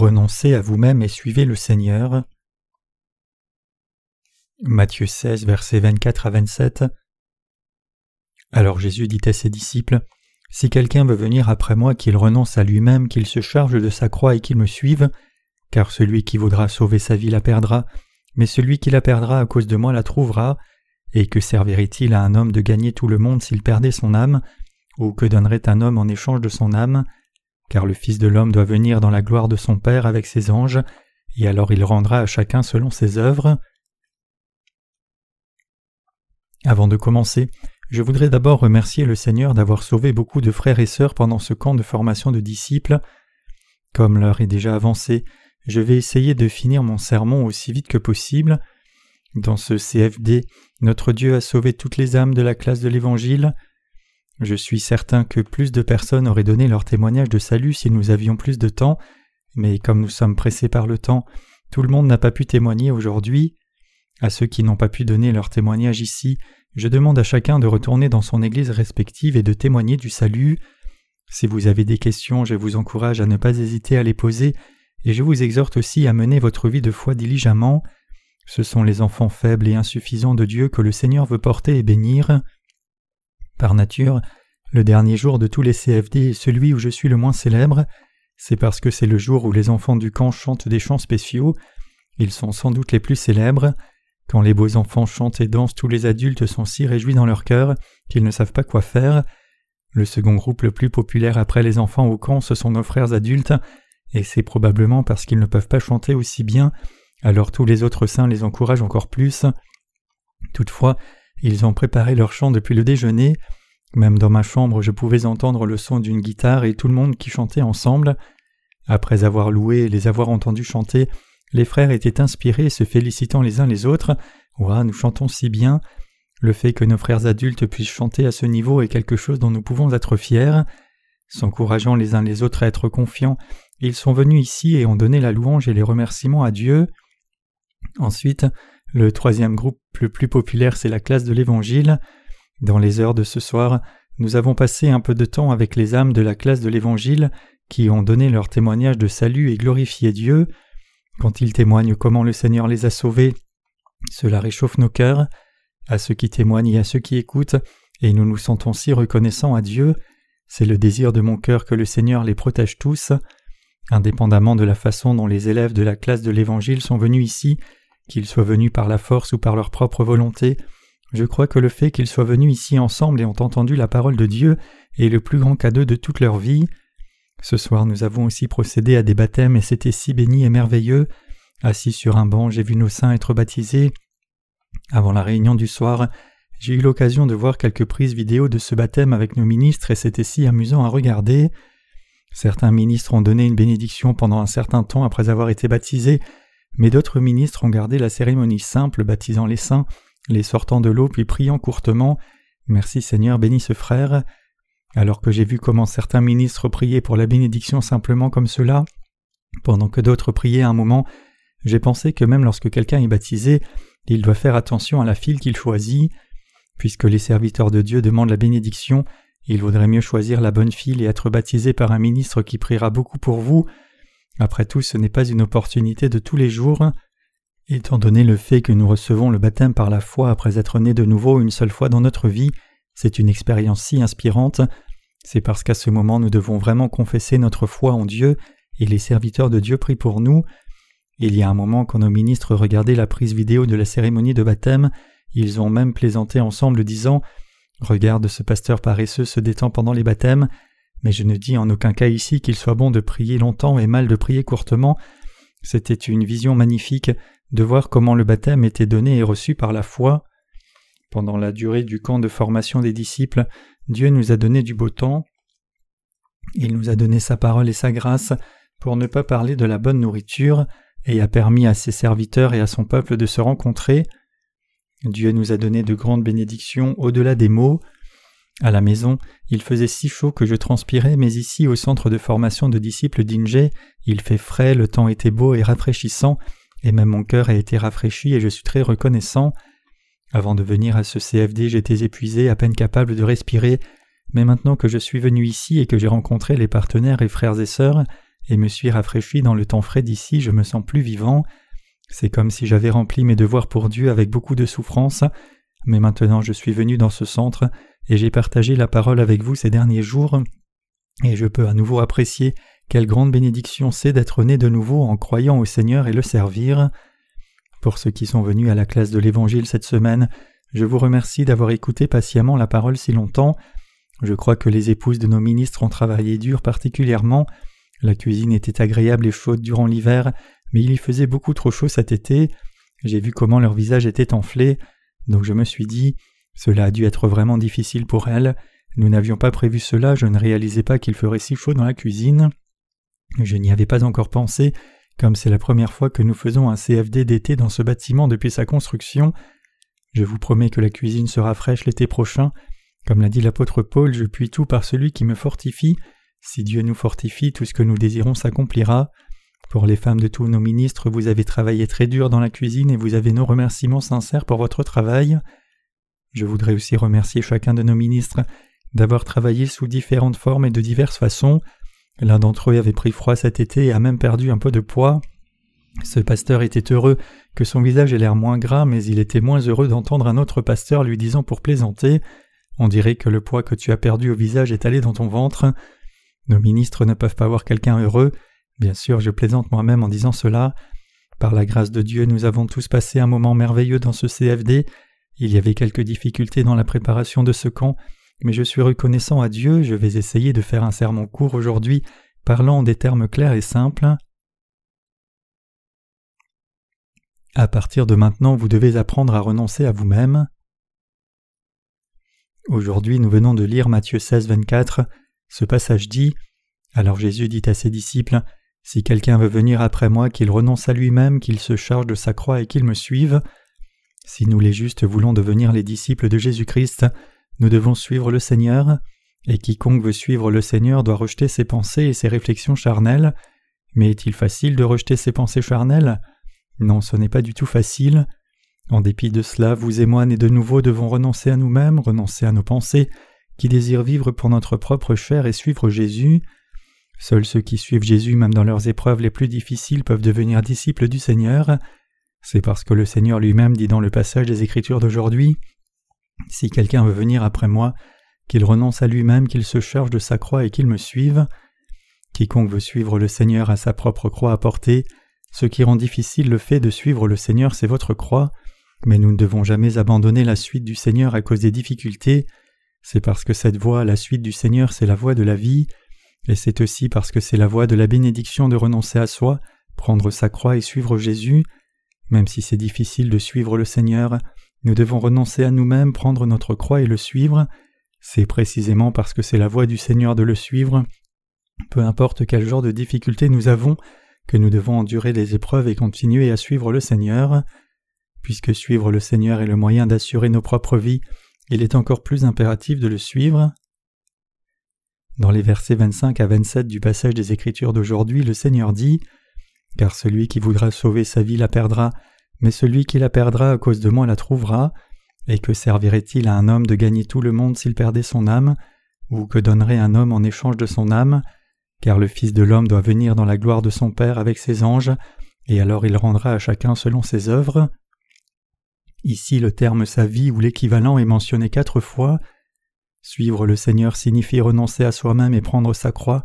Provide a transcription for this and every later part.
Renoncez à vous-même et suivez le Seigneur. Matthieu 16, versets 24 à 27. Alors Jésus dit à ses disciples Si quelqu'un veut venir après moi, qu'il renonce à lui-même, qu'il se charge de sa croix et qu'il me suive, car celui qui voudra sauver sa vie la perdra, mais celui qui la perdra à cause de moi la trouvera. Et que servirait-il à un homme de gagner tout le monde s'il perdait son âme Ou que donnerait un homme en échange de son âme Car le Fils de l'homme doit venir dans la gloire de son Père avec ses anges, et alors il rendra à chacun selon ses œuvres. Avant de commencer, je voudrais d'abord remercier le Seigneur d'avoir sauvé beaucoup de frères et sœurs pendant ce camp de formation de disciples. Comme l'heure est déjà avancée, je vais essayer de finir mon sermon aussi vite que possible. Dans ce CFD, notre Dieu a sauvé toutes les âmes de la classe de l'Évangile. Je suis certain que plus de personnes auraient donné leur témoignage de salut si nous avions plus de temps, mais comme nous sommes pressés par le temps, tout le monde n'a pas pu témoigner aujourd'hui. À ceux qui n'ont pas pu donner leur témoignage ici, je demande à chacun de retourner dans son église respective et de témoigner du salut. Si vous avez des questions, je vous encourage à ne pas hésiter à les poser, et je vous exhorte aussi à mener votre vie de foi diligemment. Ce sont les enfants faibles et insuffisants de Dieu que le Seigneur veut porter et bénir. Par nature, le dernier jour de tous les CFD est celui où je suis le moins célèbre. C'est parce que c'est le jour où les enfants du camp chantent des chants spéciaux. Ils sont sans doute les plus célèbres. Quand les beaux enfants chantent et dansent, tous les adultes sont si réjouis dans leur cœur qu'ils ne savent pas quoi faire. Le second groupe le plus populaire après les enfants au camp, ce sont nos frères adultes, et c'est probablement parce qu'ils ne peuvent pas chanter aussi bien, alors tous les autres saints les encouragent encore plus. Toutefois, ils ont préparé leur chant depuis le déjeuner. Même dans ma chambre, je pouvais entendre le son d'une guitare et tout le monde qui chantait ensemble. Après avoir loué et les avoir entendus chanter, les frères étaient inspirés, se félicitant les uns les autres. Ouah, nous chantons si bien. Le fait que nos frères adultes puissent chanter à ce niveau est quelque chose dont nous pouvons être fiers. S'encourageant les uns les autres à être confiants, ils sont venus ici et ont donné la louange et les remerciements à Dieu. Ensuite, le troisième groupe le plus populaire, c'est la classe de l'Évangile. Dans les heures de ce soir, nous avons passé un peu de temps avec les âmes de la classe de l'Évangile qui ont donné leur témoignage de salut et glorifié Dieu. Quand ils témoignent comment le Seigneur les a sauvés, cela réchauffe nos cœurs, à ceux qui témoignent et à ceux qui écoutent, et nous nous sentons si reconnaissants à Dieu. C'est le désir de mon cœur que le Seigneur les protège tous. Indépendamment de la façon dont les élèves de la classe de l'Évangile sont venus ici, qu'ils soient venus par la force ou par leur propre volonté, je crois que le fait qu'ils soient venus ici ensemble et ont entendu la parole de Dieu est le plus grand cadeau de toute leur vie. Ce soir nous avons aussi procédé à des baptêmes et c'était si béni et merveilleux. Assis sur un banc, j'ai vu nos saints être baptisés. Avant la réunion du soir, j'ai eu l'occasion de voir quelques prises vidéo de ce baptême avec nos ministres et c'était si amusant à regarder. Certains ministres ont donné une bénédiction pendant un certain temps après avoir été baptisés, mais d'autres ministres ont gardé la cérémonie simple baptisant les saints, les sortant de l'eau puis priant courtement Merci Seigneur, bénis ce frère. Alors que j'ai vu comment certains ministres priaient pour la bénédiction simplement comme cela, pendant que d'autres priaient un moment, j'ai pensé que même lorsque quelqu'un est baptisé, il doit faire attention à la file qu'il choisit. Puisque les serviteurs de Dieu demandent la bénédiction, il vaudrait mieux choisir la bonne file et être baptisé par un ministre qui priera beaucoup pour vous. Après tout, ce n'est pas une opportunité de tous les jours. Étant donné le fait que nous recevons le baptême par la foi après être nés de nouveau une seule fois dans notre vie, c'est une expérience si inspirante. C'est parce qu'à ce moment nous devons vraiment confesser notre foi en Dieu et les serviteurs de Dieu prient pour nous. Il y a un moment quand nos ministres regardaient la prise vidéo de la cérémonie de baptême, ils ont même plaisanté ensemble disant Regarde ce pasteur paresseux se détend pendant les baptêmes, mais je ne dis en aucun cas ici qu'il soit bon de prier longtemps et mal de prier courtement. C'était une vision magnifique de voir comment le baptême était donné et reçu par la foi. Pendant la durée du camp de formation des disciples, Dieu nous a donné du beau temps. Il nous a donné sa parole et sa grâce pour ne pas parler de la bonne nourriture, et a permis à ses serviteurs et à son peuple de se rencontrer. Dieu nous a donné de grandes bénédictions au-delà des mots. À la maison, il faisait si chaud que je transpirais, mais ici, au centre de formation de disciples d'Inge, il fait frais, le temps était beau et rafraîchissant, et même mon cœur a été rafraîchi et je suis très reconnaissant. Avant de venir à ce CFD, j'étais épuisé, à peine capable de respirer, mais maintenant que je suis venu ici et que j'ai rencontré les partenaires et frères et sœurs, et me suis rafraîchi dans le temps frais d'ici, je me sens plus vivant. C'est comme si j'avais rempli mes devoirs pour Dieu avec beaucoup de souffrance, mais maintenant je suis venu dans ce centre et j'ai partagé la parole avec vous ces derniers jours, et je peux à nouveau apprécier quelle grande bénédiction c'est d'être né de nouveau en croyant au Seigneur et le servir. Pour ceux qui sont venus à la classe de l'Évangile cette semaine, je vous remercie d'avoir écouté patiemment la parole si longtemps. Je crois que les épouses de nos ministres ont travaillé dur particulièrement. La cuisine était agréable et chaude durant l'hiver, mais il y faisait beaucoup trop chaud cet été. J'ai vu comment leur visage était enflé, donc je me suis dit cela a dû être vraiment difficile pour elles. Nous n'avions pas prévu cela, je ne réalisais pas qu'il ferait si chaud dans la cuisine. Je n'y avais pas encore pensé, comme c'est la première fois que nous faisons un CFD d'été dans ce bâtiment depuis sa construction. Je vous promets que la cuisine sera fraîche l'été prochain. Comme l'a dit l'apôtre Paul, je puis tout par celui qui me fortifie. Si Dieu nous fortifie, tout ce que nous désirons s'accomplira. Pour les femmes de tous nos ministres, vous avez travaillé très dur dans la cuisine et vous avez nos remerciements sincères pour votre travail. Je voudrais aussi remercier chacun de nos ministres d'avoir travaillé sous différentes formes et de diverses façons. L'un d'entre eux avait pris froid cet été et a même perdu un peu de poids. Ce pasteur était heureux que son visage ait l'air moins gras, mais il était moins heureux d'entendre un autre pasteur lui disant pour plaisanter On dirait que le poids que tu as perdu au visage est allé dans ton ventre. Nos ministres ne peuvent pas voir quelqu'un heureux. Bien sûr, je plaisante moi-même en disant cela. Par la grâce de Dieu, nous avons tous passé un moment merveilleux dans ce CFD. Il y avait quelques difficultés dans la préparation de ce camp, mais je suis reconnaissant à Dieu, je vais essayer de faire un sermon court aujourd'hui, parlant en des termes clairs et simples. À partir de maintenant, vous devez apprendre à renoncer à vous-même. Aujourd'hui, nous venons de lire Matthieu 16, 24. Ce passage dit Alors Jésus dit à ses disciples Si quelqu'un veut venir après moi, qu'il renonce à lui-même, qu'il se charge de sa croix et qu'il me suive. Si nous les justes voulons devenir les disciples de Jésus-Christ, nous devons suivre le Seigneur, et quiconque veut suivre le Seigneur doit rejeter ses pensées et ses réflexions charnelles. Mais est-il facile de rejeter ses pensées charnelles? Non, ce n'est pas du tout facile. En dépit de cela, vous et moi nés de nouveau devons renoncer à nous-mêmes, renoncer à nos pensées, qui désirent vivre pour notre propre chair et suivre Jésus. Seuls ceux qui suivent Jésus même dans leurs épreuves les plus difficiles peuvent devenir disciples du Seigneur. C'est parce que le Seigneur lui-même dit dans le passage des Écritures d'aujourd'hui si quelqu'un veut venir après moi, qu'il renonce à lui-même, qu'il se charge de sa croix et qu'il me suive. Quiconque veut suivre le Seigneur a sa propre croix à porter. Ce qui rend difficile le fait de suivre le Seigneur, c'est votre croix. Mais nous ne devons jamais abandonner la suite du Seigneur à cause des difficultés. C'est parce que cette voie, la suite du Seigneur, c'est la voie de la vie. Et c'est aussi parce que c'est la voie de la bénédiction de renoncer à soi, prendre sa croix et suivre Jésus. Même si c'est difficile de suivre le Seigneur, nous devons renoncer à nous-mêmes, prendre notre croix et le suivre. C'est précisément parce que c'est la voie du Seigneur de le suivre, peu importe quel genre de difficultés nous avons, que nous devons endurer les épreuves et continuer à suivre le Seigneur. Puisque suivre le Seigneur est le moyen d'assurer nos propres vies, il est encore plus impératif de le suivre. Dans les versets 25 à 27 du passage des Écritures d'aujourd'hui, le Seigneur dit Car celui qui voudra sauver sa vie la perdra, mais celui qui la perdra à cause de moi la trouvera. Et que servirait-il à un homme de gagner tout le monde s'il perdait son âme? Ou que donnerait un homme en échange de son âme? Car le Fils de l'homme doit venir dans la gloire de son Père avec ses anges, et alors il rendra à chacun selon ses œuvres. Ici le terme sa vie ou l'équivalent est mentionné quatre fois. Suivre le Seigneur signifie renoncer à soi-même et prendre sa croix,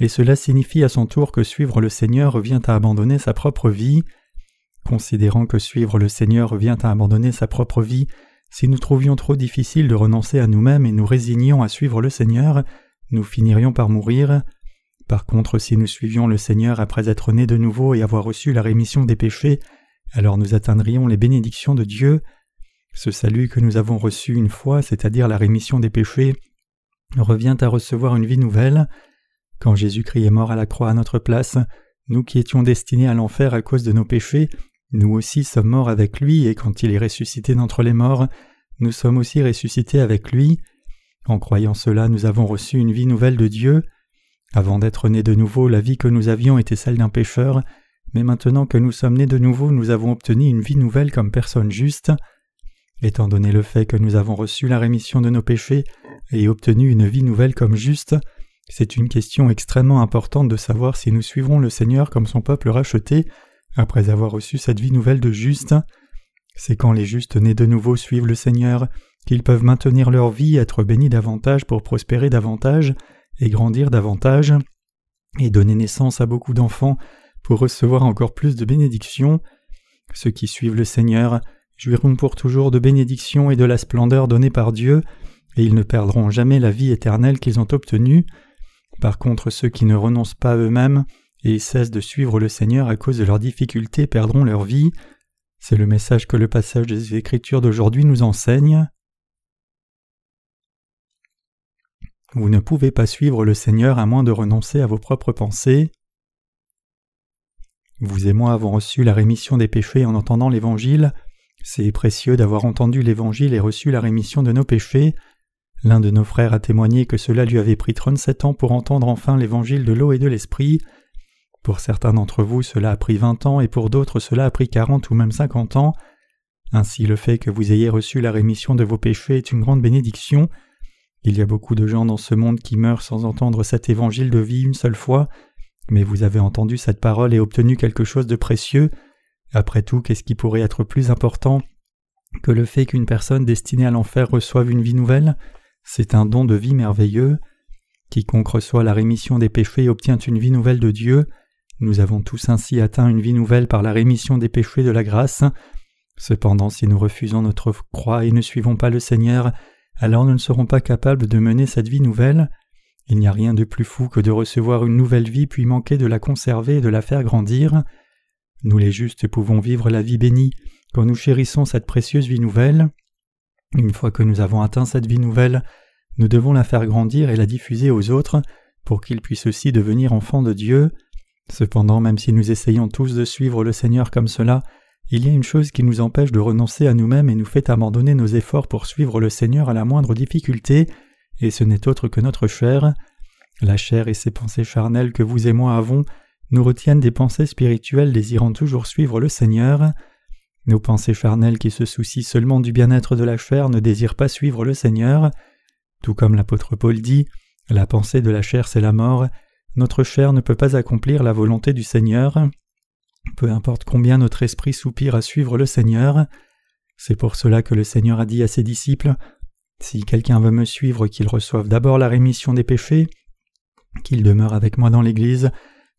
et cela signifie à son tour que suivre le Seigneur revient à abandonner sa propre vie. Considérant que suivre le Seigneur revient à abandonner sa propre vie, si nous trouvions trop difficile de renoncer à nous-mêmes et nous résignions à suivre le Seigneur, nous finirions par mourir. Par contre, si nous suivions le Seigneur après être nés de nouveau et avoir reçu la rémission des péchés, alors nous atteindrions les bénédictions de Dieu. Ce salut que nous avons reçu une fois, c'est-à-dire la rémission des péchés, revient à recevoir une vie nouvelle. Quand Jésus-Christ est mort à la croix à notre place, nous qui étions destinés à l'enfer à cause de nos péchés, nous aussi sommes morts avec lui, et quand il est ressuscité d'entre les morts, nous sommes aussi ressuscités avec lui. En croyant cela, nous avons reçu une vie nouvelle de Dieu. Avant d'être nés de nouveau, la vie que nous avions était celle d'un pécheur, mais maintenant que nous sommes nés de nouveau, nous avons obtenu une vie nouvelle comme personne juste. Étant donné le fait que nous avons reçu la rémission de nos péchés et obtenu une vie nouvelle comme juste, C'est une question extrêmement importante de savoir si nous suivrons le Seigneur comme son peuple racheté après avoir reçu cette vie nouvelle de juste. C'est quand les justes nés de nouveau suivent le Seigneur qu'ils peuvent maintenir leur vie, être bénis davantage pour prospérer davantage et grandir davantage, et donner naissance à beaucoup d'enfants pour recevoir encore plus de bénédictions. Ceux qui suivent le Seigneur jouiront pour toujours de bénédictions et de la splendeur donnée par Dieu, et ils ne perdront jamais la vie éternelle qu'ils ont obtenue. Par contre, ceux qui ne renoncent pas eux-mêmes et cessent de suivre le Seigneur à cause de leurs difficultés perdront leur vie. C'est le message que le passage des Écritures d'aujourd'hui nous enseigne. Vous ne pouvez pas suivre le Seigneur à moins de renoncer à vos propres pensées. Vous et moi avons reçu la rémission des péchés en entendant l'Évangile. C'est précieux d'avoir entendu l'Évangile et reçu la rémission de nos péchés. L'un de nos frères a témoigné que cela lui avait pris trente-sept ans pour entendre enfin l'Évangile de l'eau et de l'Esprit. Pour certains d'entre vous, cela a pris vingt ans et pour d'autres, cela a pris quarante ou même cinquante ans. Ainsi, le fait que vous ayez reçu la rémission de vos péchés est une grande bénédiction. Il y a beaucoup de gens dans ce monde qui meurent sans entendre cet évangile de vie une seule fois, mais vous avez entendu cette parole et obtenu quelque chose de précieux. Après tout, qu'est-ce qui pourrait être plus important que le fait qu'une personne destinée à l'enfer reçoive une vie nouvelle? C'est un don de vie merveilleux. Quiconque reçoit la rémission des péchés obtient une vie nouvelle de Dieu. Nous avons tous ainsi atteint une vie nouvelle par la rémission des péchés de la grâce. Cependant, si nous refusons notre croix et ne suivons pas le Seigneur, alors nous ne serons pas capables de mener cette vie nouvelle. Il n'y a rien de plus fou que de recevoir une nouvelle vie puis manquer de la conserver et de la faire grandir. Nous les justes pouvons vivre la vie bénie quand nous chérissons cette précieuse vie nouvelle. Une fois que nous avons atteint cette vie nouvelle, nous devons la faire grandir et la diffuser aux autres pour qu'ils puissent aussi devenir enfants de Dieu. Cependant, même si nous essayons tous de suivre le Seigneur comme cela, il y a une chose qui nous empêche de renoncer à nous-mêmes et nous fait abandonner nos efforts pour suivre le Seigneur à la moindre difficulté, et ce n'est autre que notre chair. La chair et ses pensées charnelles que vous et moi avons nous retiennent des pensées spirituelles désirant toujours suivre le Seigneur. Nos pensées charnelles qui se soucient seulement du bien-être de la chair ne désirent pas suivre le Seigneur. Tout comme l'apôtre Paul dit, la pensée de la chair c'est la mort, notre chair ne peut pas accomplir la volonté du Seigneur. Peu importe combien notre esprit soupire à suivre le Seigneur, c'est pour cela que le Seigneur a dit à ses disciples Si quelqu'un veut me suivre, qu'il reçoive d'abord la rémission des péchés, qu'il demeure avec moi dans l'Église,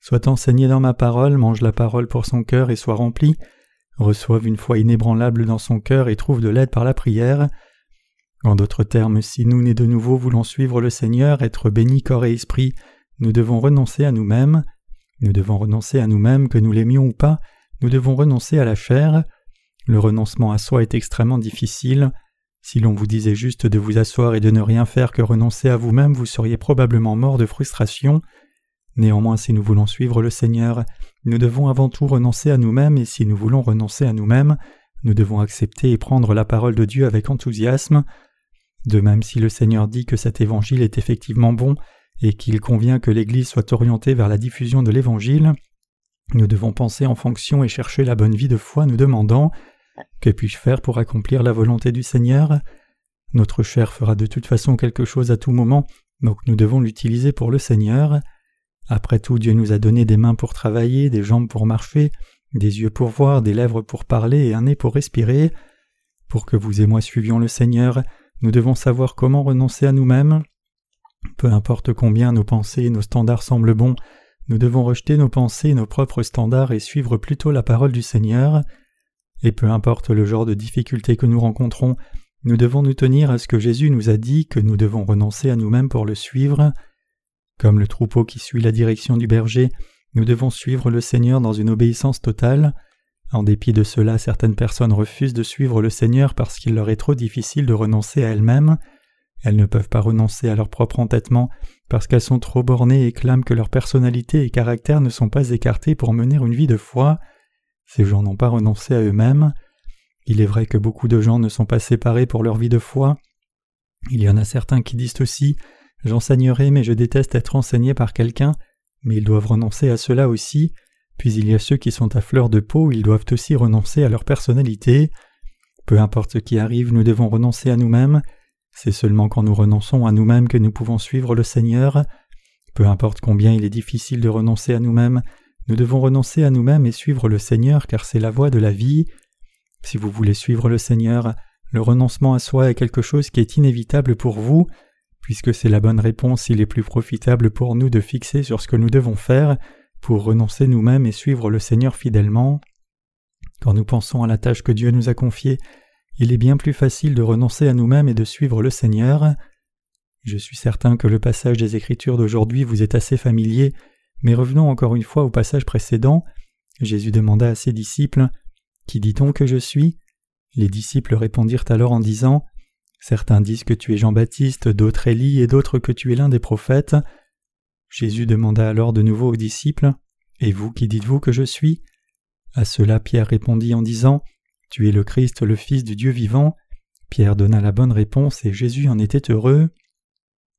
soit enseigné dans ma parole, mange la parole pour son cœur et soit rempli, reçoive une foi inébranlable dans son cœur et trouve de l'aide par la prière. En d'autres termes, si nous nés de nouveau voulons suivre le Seigneur, être bénis corps et esprit, nous devons renoncer à nous-mêmes. Nous devons renoncer à nous-mêmes, que nous l'aimions ou pas, nous devons renoncer à la chair. Le renoncement à soi est extrêmement difficile. Si l'on vous disait juste de vous asseoir et de ne rien faire que renoncer à vous-même, vous seriez probablement mort de frustration. Néanmoins, si nous voulons suivre le Seigneur, nous devons avant tout renoncer à nous-mêmes, et si nous voulons renoncer à nous-mêmes, nous devons accepter et prendre la parole de Dieu avec enthousiasme. De même, si le Seigneur dit que cet évangile est effectivement bon, et qu'il convient que l'Église soit orientée vers la diffusion de l'Évangile, nous devons penser en fonction et chercher la bonne vie de foi, nous demandant Que puis-je faire pour accomplir la volonté du Seigneur? Notre chair fera de toute façon quelque chose à tout moment, donc nous devons l'utiliser pour le Seigneur. Après tout, Dieu nous a donné des mains pour travailler, des jambes pour marcher, des yeux pour voir, des lèvres pour parler et un nez pour respirer. Pour que vous et moi suivions le Seigneur, nous devons savoir comment renoncer à nous-mêmes, peu importe combien nos pensées et nos standards semblent bons, nous devons rejeter nos pensées et nos propres standards et suivre plutôt la parole du Seigneur. Et peu importe le genre de difficulté que nous rencontrons, nous devons nous tenir à ce que Jésus nous a dit que nous devons renoncer à nous-mêmes pour le suivre. Comme le troupeau qui suit la direction du berger, nous devons suivre le Seigneur dans une obéissance totale. En dépit de cela, certaines personnes refusent de suivre le Seigneur parce qu'il leur est trop difficile de renoncer à elles-mêmes. Elles ne peuvent pas renoncer à leur propre entêtement parce qu'elles sont trop bornées et clament que leur personnalité et caractère ne sont pas écartés pour mener une vie de foi. Ces gens n'ont pas renoncé à eux-mêmes. Il est vrai que beaucoup de gens ne sont pas séparés pour leur vie de foi. Il y en a certains qui disent aussi J'enseignerai, mais je déteste être enseigné par quelqu'un, mais ils doivent renoncer à cela aussi. Puis il y a ceux qui sont à fleur de peau, ils doivent aussi renoncer à leur personnalité. Peu importe ce qui arrive, nous devons renoncer à nous-mêmes. C'est seulement quand nous renonçons à nous-mêmes que nous pouvons suivre le Seigneur. Peu importe combien il est difficile de renoncer à nous-mêmes, nous devons renoncer à nous-mêmes et suivre le Seigneur car c'est la voie de la vie. Si vous voulez suivre le Seigneur, le renoncement à soi est quelque chose qui est inévitable pour vous, puisque c'est la bonne réponse, il est plus profitable pour nous de fixer sur ce que nous devons faire pour renoncer nous-mêmes et suivre le Seigneur fidèlement. Quand nous pensons à la tâche que Dieu nous a confiée, il est bien plus facile de renoncer à nous-mêmes et de suivre le Seigneur. Je suis certain que le passage des Écritures d'aujourd'hui vous est assez familier, mais revenons encore une fois au passage précédent. Jésus demanda à ses disciples Qui dit-on que je suis? Les disciples répondirent alors en disant Certains disent que tu es Jean-Baptiste, d'autres Élie et d'autres que tu es l'un des prophètes. Jésus demanda alors de nouveau aux disciples Et vous, qui dites-vous que je suis? À cela Pierre répondit en disant Tu es le Christ, le Fils du Dieu vivant. Pierre donna la bonne réponse et Jésus en était heureux.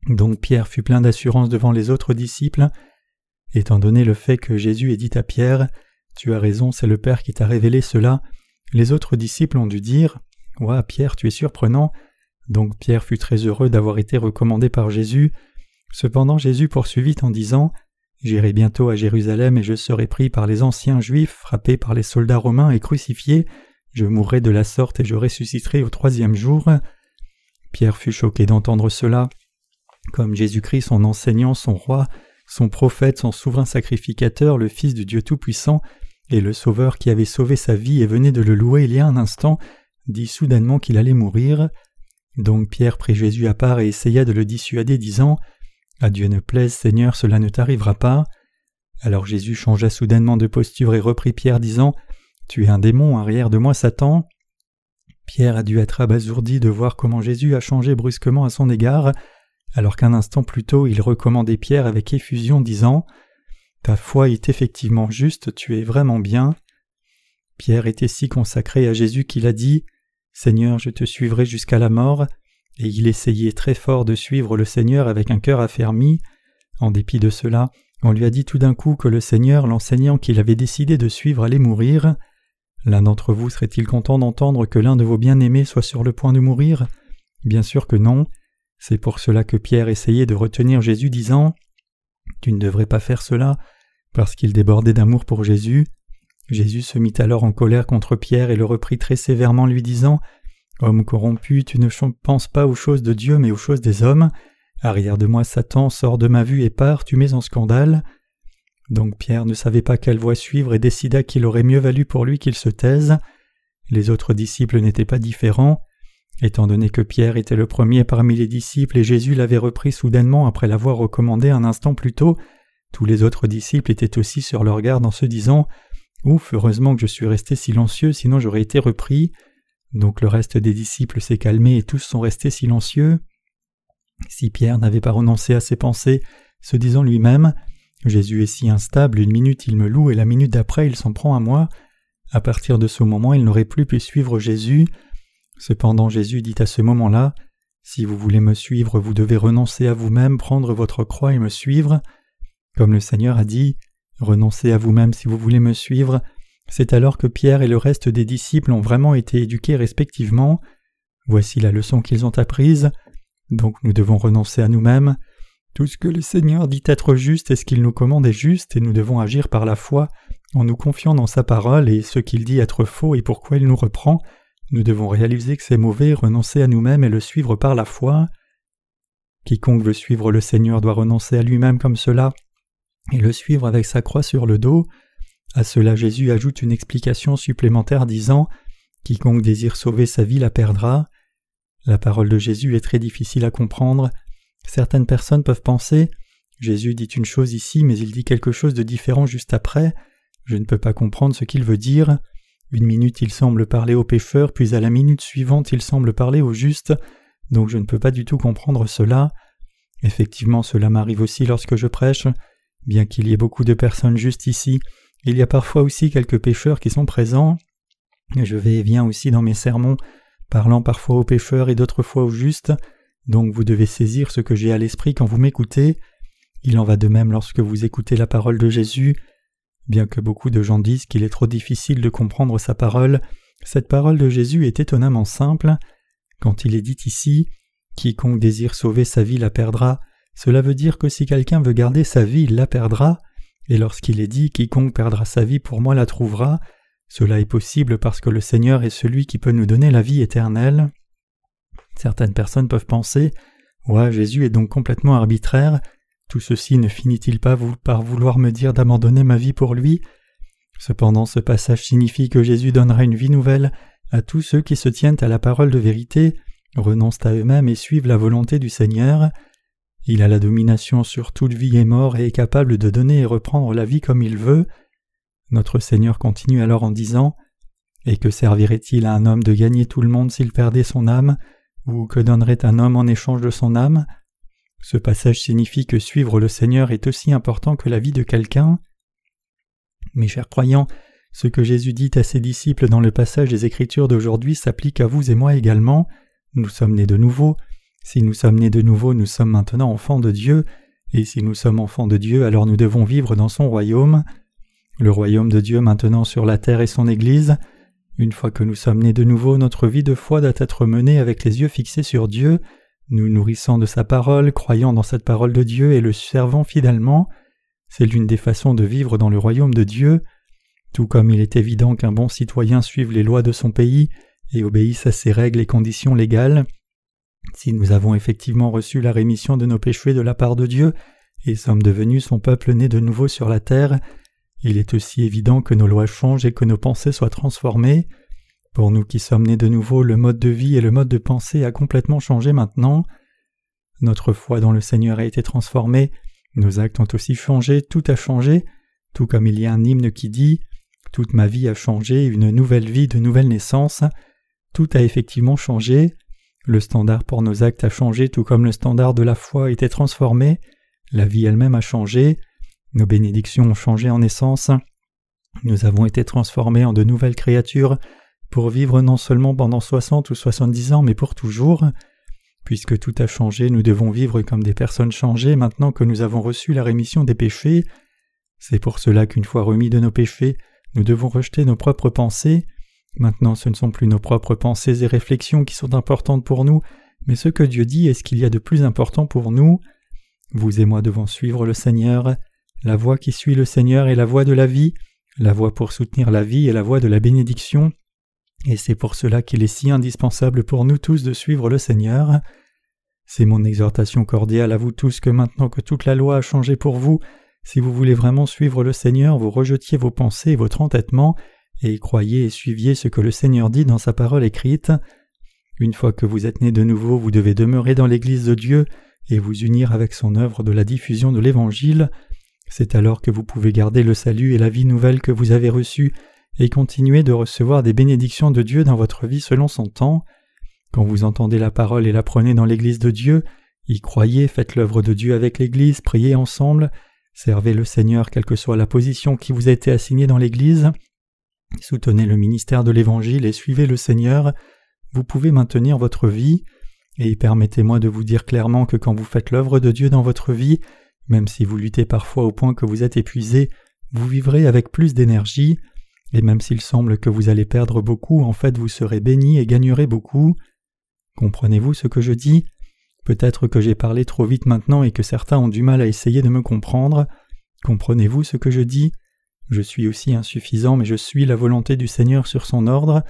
Donc Pierre fut plein d'assurance devant les autres disciples. Étant donné le fait que Jésus ait dit à Pierre Tu as raison, c'est le Père qui t'a révélé cela, les autres disciples ont dû dire Ouah, Pierre, tu es surprenant. Donc Pierre fut très heureux d'avoir été recommandé par Jésus. Cependant Jésus poursuivit en disant J'irai bientôt à Jérusalem et je serai pris par les anciens juifs, frappé par les soldats romains et crucifié. Je mourrai de la sorte et je ressusciterai au troisième jour. Pierre fut choqué d'entendre cela. Comme Jésus-Christ, son enseignant, son roi, son prophète, son souverain sacrificateur, le Fils du Dieu Tout-Puissant, et le Sauveur qui avait sauvé sa vie et venait de le louer il y a un instant, dit soudainement qu'il allait mourir. Donc Pierre prit Jésus à part et essaya de le dissuader, disant À Dieu ne plaise, Seigneur, cela ne t'arrivera pas. Alors Jésus changea soudainement de posture et reprit Pierre, disant Tu es un démon, arrière de moi, Satan. Pierre a dû être abasourdi de voir comment Jésus a changé brusquement à son égard, alors qu'un instant plus tôt il recommandait Pierre avec effusion, disant Ta foi est effectivement juste, tu es vraiment bien. Pierre était si consacré à Jésus qu'il a dit Seigneur, je te suivrai jusqu'à la mort, et il essayait très fort de suivre le Seigneur avec un cœur affermi. En dépit de cela, on lui a dit tout d'un coup que le Seigneur, l'enseignant qu'il avait décidé de suivre, allait mourir. L'un d'entre vous serait-il content d'entendre que l'un de vos bien-aimés soit sur le point de mourir? Bien sûr que non. C'est pour cela que Pierre essayait de retenir Jésus disant Tu ne devrais pas faire cela, parce qu'il débordait d'amour pour Jésus. Jésus se mit alors en colère contre Pierre et le reprit très sévèrement, lui disant Homme corrompu, tu ne penses pas aux choses de Dieu, mais aux choses des hommes. Arrière de moi, Satan, sors de ma vue et pars, tu mets en scandale. Donc Pierre ne savait pas quelle voie suivre et décida qu'il aurait mieux valu pour lui qu'il se taise. Les autres disciples n'étaient pas différents. Étant donné que Pierre était le premier parmi les disciples et Jésus l'avait repris soudainement après l'avoir recommandé un instant plus tôt, tous les autres disciples étaient aussi sur leur garde en se disant Ouf, heureusement que je suis resté silencieux, sinon j'aurais été repris. Donc le reste des disciples s'est calmé et tous sont restés silencieux. Si Pierre n'avait pas renoncé à ses pensées, se disant lui-même Jésus est si instable, une minute il me loue et la minute d'après il s'en prend à moi, à partir de ce moment il n'aurait plus pu suivre Jésus. Cependant Jésus dit à ce moment-là Si vous voulez me suivre, vous devez renoncer à vous-même, prendre votre croix et me suivre. Comme le Seigneur a dit Renoncez à vous-même si vous voulez me suivre. C'est alors que Pierre et le reste des disciples ont vraiment été éduqués respectivement. Voici la leçon qu'ils ont apprise. Donc nous devons renoncer à nous-mêmes. Tout ce que le Seigneur dit être juste et ce qu'il nous commande est juste, et nous devons agir par la foi, en nous confiant dans sa parole et ce qu'il dit être faux et pourquoi il nous reprend. Nous devons réaliser que c'est mauvais, renoncer à nous-mêmes et le suivre par la foi. Quiconque veut suivre le Seigneur doit renoncer à lui-même comme cela et le suivre avec sa croix sur le dos. À cela Jésus ajoute une explication supplémentaire disant Quiconque désire sauver sa vie la perdra. La parole de Jésus est très difficile à comprendre. Certaines personnes peuvent penser Jésus dit une chose ici, mais il dit quelque chose de différent juste après. Je ne peux pas comprendre ce qu'il veut dire. Une minute il semble parler aux pécheurs, puis à la minute suivante il semble parler aux justes, donc je ne peux pas du tout comprendre cela. Effectivement, cela m'arrive aussi lorsque je prêche. Bien qu'il y ait beaucoup de personnes justes ici, il y a parfois aussi quelques pécheurs qui sont présents. Je vais et viens aussi dans mes sermons, parlant parfois aux pécheurs et d'autres fois aux justes, donc vous devez saisir ce que j'ai à l'esprit quand vous m'écoutez. Il en va de même lorsque vous écoutez la parole de Jésus. Bien que beaucoup de gens disent qu'il est trop difficile de comprendre sa parole, cette parole de Jésus est étonnamment simple. Quand il est dit ici Quiconque désire sauver sa vie la perdra, cela veut dire que si quelqu'un veut garder sa vie, il la perdra, et lorsqu'il est dit quiconque perdra sa vie pour moi la trouvera, cela est possible parce que le Seigneur est celui qui peut nous donner la vie éternelle. Certaines personnes peuvent penser Ouais, Jésus est donc complètement arbitraire, tout ceci ne finit-il pas par vouloir me dire d'abandonner ma vie pour lui? Cependant, ce passage signifie que Jésus donnera une vie nouvelle à tous ceux qui se tiennent à la parole de vérité, renoncent à eux-mêmes et suivent la volonté du Seigneur. Il a la domination sur toute vie et mort et est capable de donner et reprendre la vie comme il veut. Notre Seigneur continue alors en disant Et que servirait-il à un homme de gagner tout le monde s'il perdait son âme? Ou que donnerait un homme en échange de son âme? Ce passage signifie que suivre le Seigneur est aussi important que la vie de quelqu'un. Mes chers croyants, ce que Jésus dit à ses disciples dans le passage des Écritures d'aujourd'hui s'applique à vous et moi également. Nous sommes nés de nouveau. Si nous sommes nés de nouveau, nous sommes maintenant enfants de Dieu, et si nous sommes enfants de Dieu, alors nous devons vivre dans son royaume. Le royaume de Dieu maintenant sur la terre et son Église. Une fois que nous sommes nés de nouveau, notre vie de foi doit être menée avec les yeux fixés sur Dieu, nous nourrissant de sa parole, croyant dans cette parole de Dieu et le servant fidèlement. C'est l'une des façons de vivre dans le royaume de Dieu. Tout comme il est évident qu'un bon citoyen suive les lois de son pays et obéisse à ses règles et conditions légales, si nous avons effectivement reçu la rémission de nos péchés de la part de Dieu et sommes devenus son peuple né de nouveau sur la terre, il est aussi évident que nos lois changent et que nos pensées soient transformées. Pour nous qui sommes nés de nouveau, le mode de vie et le mode de pensée a complètement changé maintenant. Notre foi dans le Seigneur a été transformée, nos actes ont aussi changé, tout a changé, tout comme il y a un hymne qui dit Toute ma vie a changé, une nouvelle vie de nouvelle naissance. Tout a effectivement changé. Le standard pour nos actes a changé tout comme le standard de la foi été transformé. La vie elle-même a changé. Nos bénédictions ont changé en essence. Nous avons été transformés en de nouvelles créatures pour vivre non seulement pendant soixante ou soixante-dix ans, mais pour toujours. Puisque tout a changé, nous devons vivre comme des personnes changées maintenant que nous avons reçu la rémission des péchés. C'est pour cela qu'une fois remis de nos péchés, nous devons rejeter nos propres pensées. Maintenant ce ne sont plus nos propres pensées et réflexions qui sont importantes pour nous, mais ce que Dieu dit est ce qu'il y a de plus important pour nous. Vous et moi devons suivre le Seigneur. La voie qui suit le Seigneur est la voie de la vie, la voie pour soutenir la vie est la voie de la bénédiction, et c'est pour cela qu'il est si indispensable pour nous tous de suivre le Seigneur. C'est mon exhortation cordiale à vous tous que maintenant que toute la loi a changé pour vous, si vous voulez vraiment suivre le Seigneur, vous rejetiez vos pensées et votre entêtement, et croyez et suiviez ce que le Seigneur dit dans sa parole écrite. Une fois que vous êtes nés de nouveau, vous devez demeurer dans l'Église de Dieu et vous unir avec son œuvre de la diffusion de l'Évangile. C'est alors que vous pouvez garder le salut et la vie nouvelle que vous avez reçue et continuer de recevoir des bénédictions de Dieu dans votre vie selon son temps. Quand vous entendez la parole et la prenez dans l'Église de Dieu, y croyez, faites l'œuvre de Dieu avec l'Église, priez ensemble, servez le Seigneur quelle que soit la position qui vous a été assignée dans l'Église, soutenez le ministère de l'Évangile et suivez le Seigneur, vous pouvez maintenir votre vie, et permettez-moi de vous dire clairement que quand vous faites l'œuvre de Dieu dans votre vie, même si vous luttez parfois au point que vous êtes épuisé, vous vivrez avec plus d'énergie, et même s'il semble que vous allez perdre beaucoup, en fait vous serez béni et gagnerez beaucoup. Comprenez-vous ce que je dis? Peut-être que j'ai parlé trop vite maintenant et que certains ont du mal à essayer de me comprendre. Comprenez-vous ce que je dis? Je suis aussi insuffisant, mais je suis la volonté du Seigneur sur son ordre.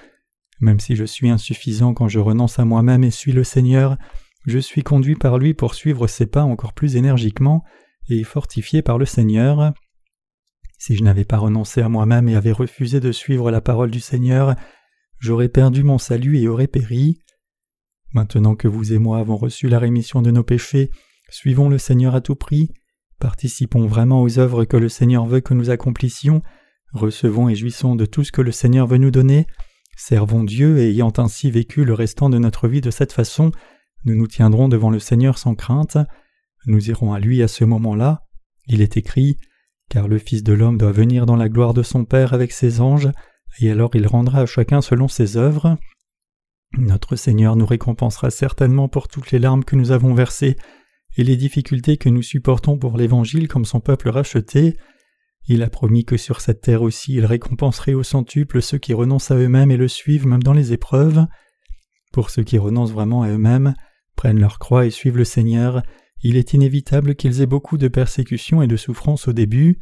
Même si je suis insuffisant quand je renonce à moi-même et suis le Seigneur, je suis conduit par lui pour suivre ses pas encore plus énergiquement et fortifié par le Seigneur. Si je n'avais pas renoncé à moi-même et avais refusé de suivre la parole du Seigneur, j'aurais perdu mon salut et aurais péri. Maintenant que vous et moi avons reçu la rémission de nos péchés, suivons le Seigneur à tout prix, participons vraiment aux œuvres que le Seigneur veut que nous accomplissions, recevons et jouissons de tout ce que le Seigneur veut nous donner, servons Dieu et ayant ainsi vécu le restant de notre vie de cette façon, nous nous tiendrons devant le Seigneur sans crainte, nous irons à lui à ce moment-là. Il est écrit car le Fils de l'homme doit venir dans la gloire de son Père avec ses anges, et alors il rendra à chacun selon ses œuvres. Notre Seigneur nous récompensera certainement pour toutes les larmes que nous avons versées et les difficultés que nous supportons pour l'Évangile comme son peuple racheté. Il a promis que sur cette terre aussi il récompenserait au centuple ceux qui renoncent à eux-mêmes et le suivent même dans les épreuves. Pour ceux qui renoncent vraiment à eux-mêmes, prennent leur croix et suivent le Seigneur, il est inévitable qu'ils aient beaucoup de persécutions et de souffrances au début.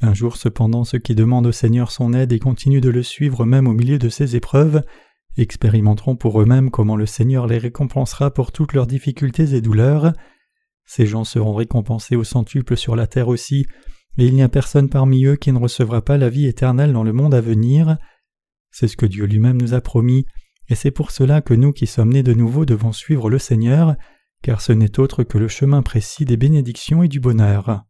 Un jour cependant ceux qui demandent au Seigneur son aide et continuent de le suivre même au milieu de ces épreuves expérimenteront pour eux-mêmes comment le Seigneur les récompensera pour toutes leurs difficultés et douleurs. Ces gens seront récompensés au centuple sur la terre aussi, et il n'y a personne parmi eux qui ne recevra pas la vie éternelle dans le monde à venir. C'est ce que Dieu lui-même nous a promis, et c'est pour cela que nous qui sommes nés de nouveau devons suivre le Seigneur, car ce n'est autre que le chemin précis des bénédictions et du bonheur.